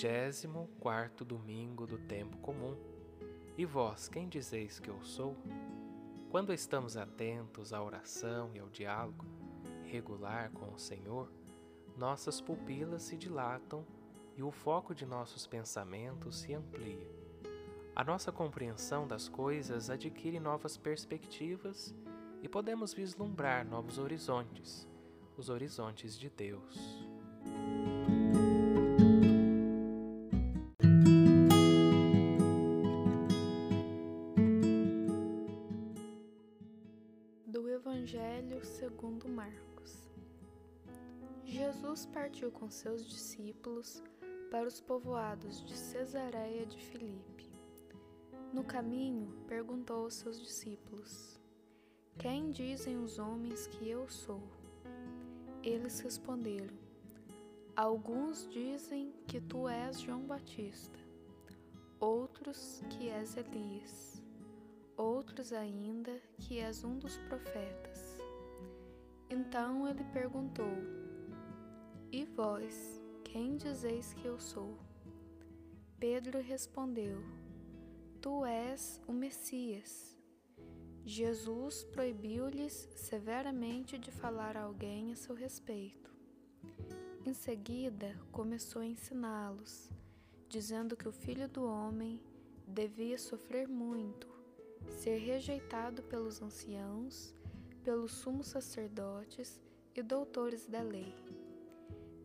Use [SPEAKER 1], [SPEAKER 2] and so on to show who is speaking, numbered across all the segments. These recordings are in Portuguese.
[SPEAKER 1] Vigésimo quarto domingo do tempo comum. E vós, quem dizeis que eu sou? Quando estamos atentos à oração e ao diálogo regular com o Senhor, nossas pupilas se dilatam e o foco de nossos pensamentos se amplia. A nossa compreensão das coisas adquire novas perspectivas e podemos vislumbrar novos horizontes, os horizontes de Deus.
[SPEAKER 2] Jesus partiu com seus discípulos para os povoados de Cesareia de Filipe. No caminho, perguntou aos seus discípulos: Quem dizem os homens que eu sou? Eles responderam: Alguns dizem que tu és João Batista, outros que és Elias, outros ainda que és um dos profetas. Então ele perguntou: E vós, quem dizeis que eu sou? Pedro respondeu: Tu és o Messias. Jesus proibiu-lhes severamente de falar a alguém a seu respeito. Em seguida, começou a ensiná-los, dizendo que o filho do homem devia sofrer muito, ser rejeitado pelos anciãos, pelos sumos sacerdotes e doutores da lei.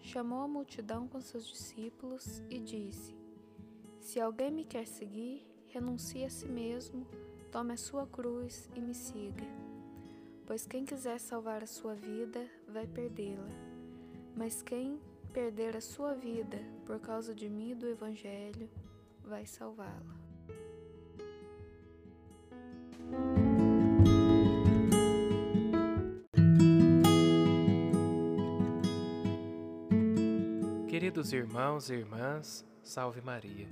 [SPEAKER 2] chamou a multidão com seus discípulos e disse: Se alguém me quer seguir, renuncie a si mesmo, tome a sua cruz e me siga. Pois quem quiser salvar a sua vida, vai perdê-la. Mas quem perder a sua vida por causa de mim e do Evangelho, vai salvá-la.
[SPEAKER 1] Queridos irmãos e irmãs, salve Maria.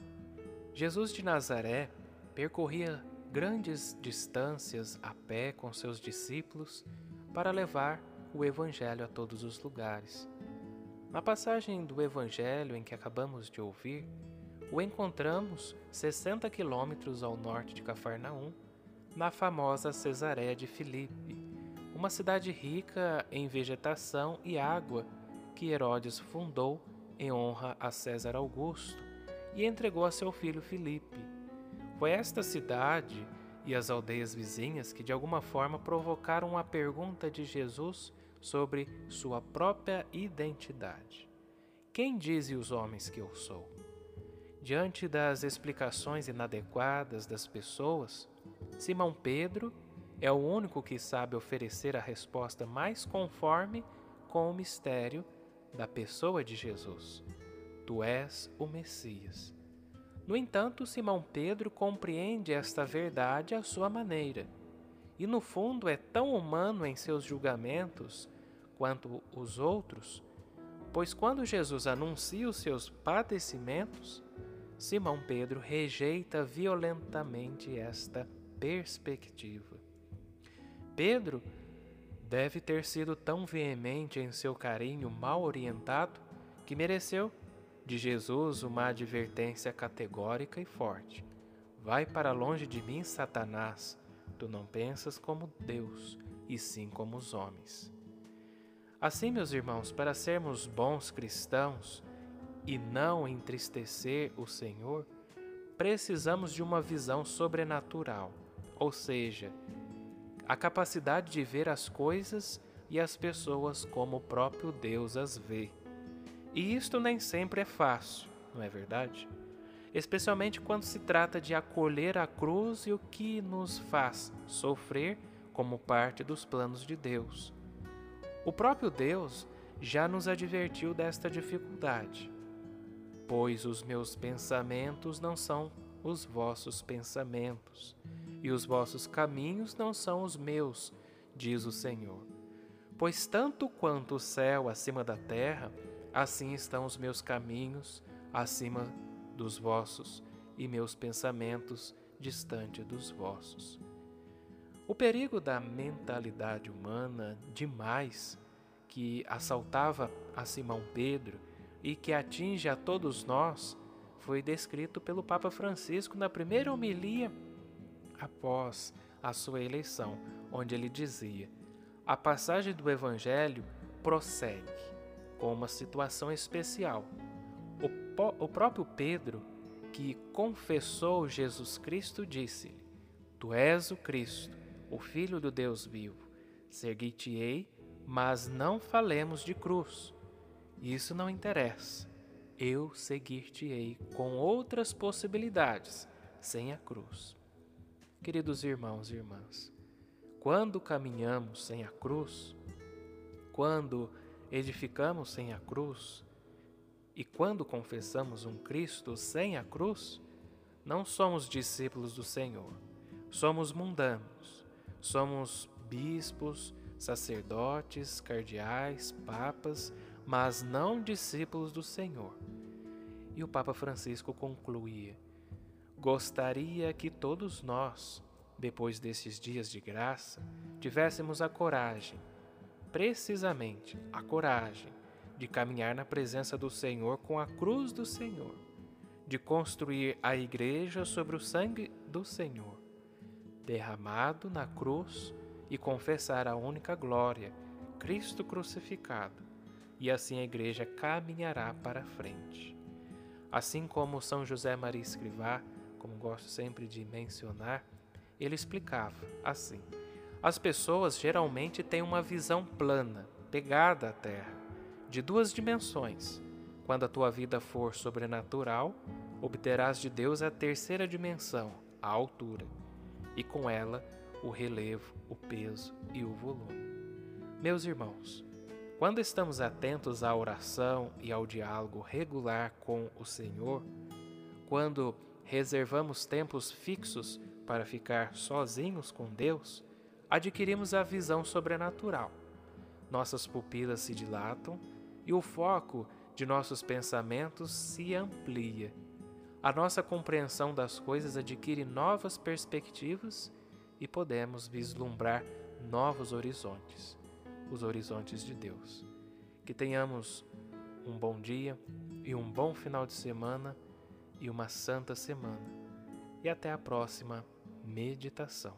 [SPEAKER 1] Jesus de Nazaré percorria grandes distâncias a pé com seus discípulos para levar o Evangelho a todos os lugares. Na passagem do Evangelho em que acabamos de ouvir, o encontramos 60 quilômetros ao norte de Cafarnaum, na famosa Cesareia de Filipe, uma cidade rica em vegetação e água que Herodes fundou em honra a César Augusto e entregou a seu filho Filipe. Foi esta cidade e as aldeias vizinhas que de alguma forma provocaram a pergunta de Jesus sobre sua própria identidade. Quem dizem os homens que eu sou? Diante das explicações inadequadas das pessoas, Simão Pedro é o único que sabe oferecer a resposta mais conforme com o mistério da pessoa de Jesus. Tu és o Messias. No entanto, Simão Pedro compreende esta verdade à sua maneira, e no fundo é tão humano em seus julgamentos quanto os outros, pois quando Jesus anuncia os seus padecimentos, Simão Pedro rejeita violentamente esta perspectiva. Pedro deve ter sido tão veemente em seu carinho mal orientado que mereceu de Jesus uma advertência categórica e forte: Vai para longe de mim, Satanás. Tu não pensas como Deus, e sim como os homens. Assim, meus irmãos, para sermos bons cristãos e não entristecer o Senhor, precisamos de uma visão sobrenatural, ou seja, a capacidade de ver as coisas e as pessoas como o próprio Deus as vê. E isto nem sempre é fácil, não é verdade? Especialmente quando se trata de acolher a cruz e o que nos faz sofrer como parte dos planos de Deus. O próprio Deus já nos advertiu desta dificuldade. pois os meus pensamentos não são os vossos pensamentos, e os vossos caminhos não são os meus, diz o Senhor. Pois tanto quanto o céu acima da terra, assim estão os meus caminhos acima dos vossos, e meus pensamentos distante dos vossos. O perigo da mentalidade humana demais que assaltava a Simão Pedro e que atinge a todos nós foi descrito pelo Papa Francisco na primeira homilia após a sua eleição, onde ele dizia: a passagem do Evangelho prossegue com uma situação especial. O, o próprio Pedro, que confessou Jesus Cristo, disse-lhe: Tu és o Cristo, o Filho do Deus vivo. Segui-te-ei, mas não falemos de cruz. Isso não interessa eu seguir-te-ei com outras possibilidades, sem a cruz. Queridos irmãos e irmãs, quando caminhamos sem a cruz, quando edificamos sem a cruz e quando confessamos um Cristo sem a cruz, não somos discípulos do Senhor, somos mundanos, somos bispos, sacerdotes, cardeais, papas, mas não discípulos do Senhor. E o Papa Francisco concluía: Gostaria que todos nós, depois desses dias de graça, tivéssemos a coragem, precisamente a coragem, de caminhar na presença do Senhor com a cruz do Senhor, de construir a igreja sobre o sangue do Senhor, derramado na cruz e confessar a única glória, Cristo crucificado, e assim a igreja caminhará para frente. Assim como São José Maria Escrivá, como gosto sempre de mencionar, ele explicava assim: as pessoas geralmente têm uma visão plana, pegada à terra, de duas dimensões. Quando a tua vida for sobrenatural, obterás de Deus a terceira dimensão, a altura, e com ela o relevo, o peso e o volume. Meus irmãos, quando estamos atentos à oração e ao diálogo regular com o Senhor, quando reservamos tempos fixos para ficar sozinhos com Deus, adquirimos a visão sobrenatural. Nossas pupilas se dilatam e o foco de nossos pensamentos se amplia. A nossa compreensão das coisas adquire novas perspectivas e podemos vislumbrar novos horizontes os horizontes de Deus. Que tenhamos um bom dia e um bom final de semana e uma santa semana. E até a próxima meditação.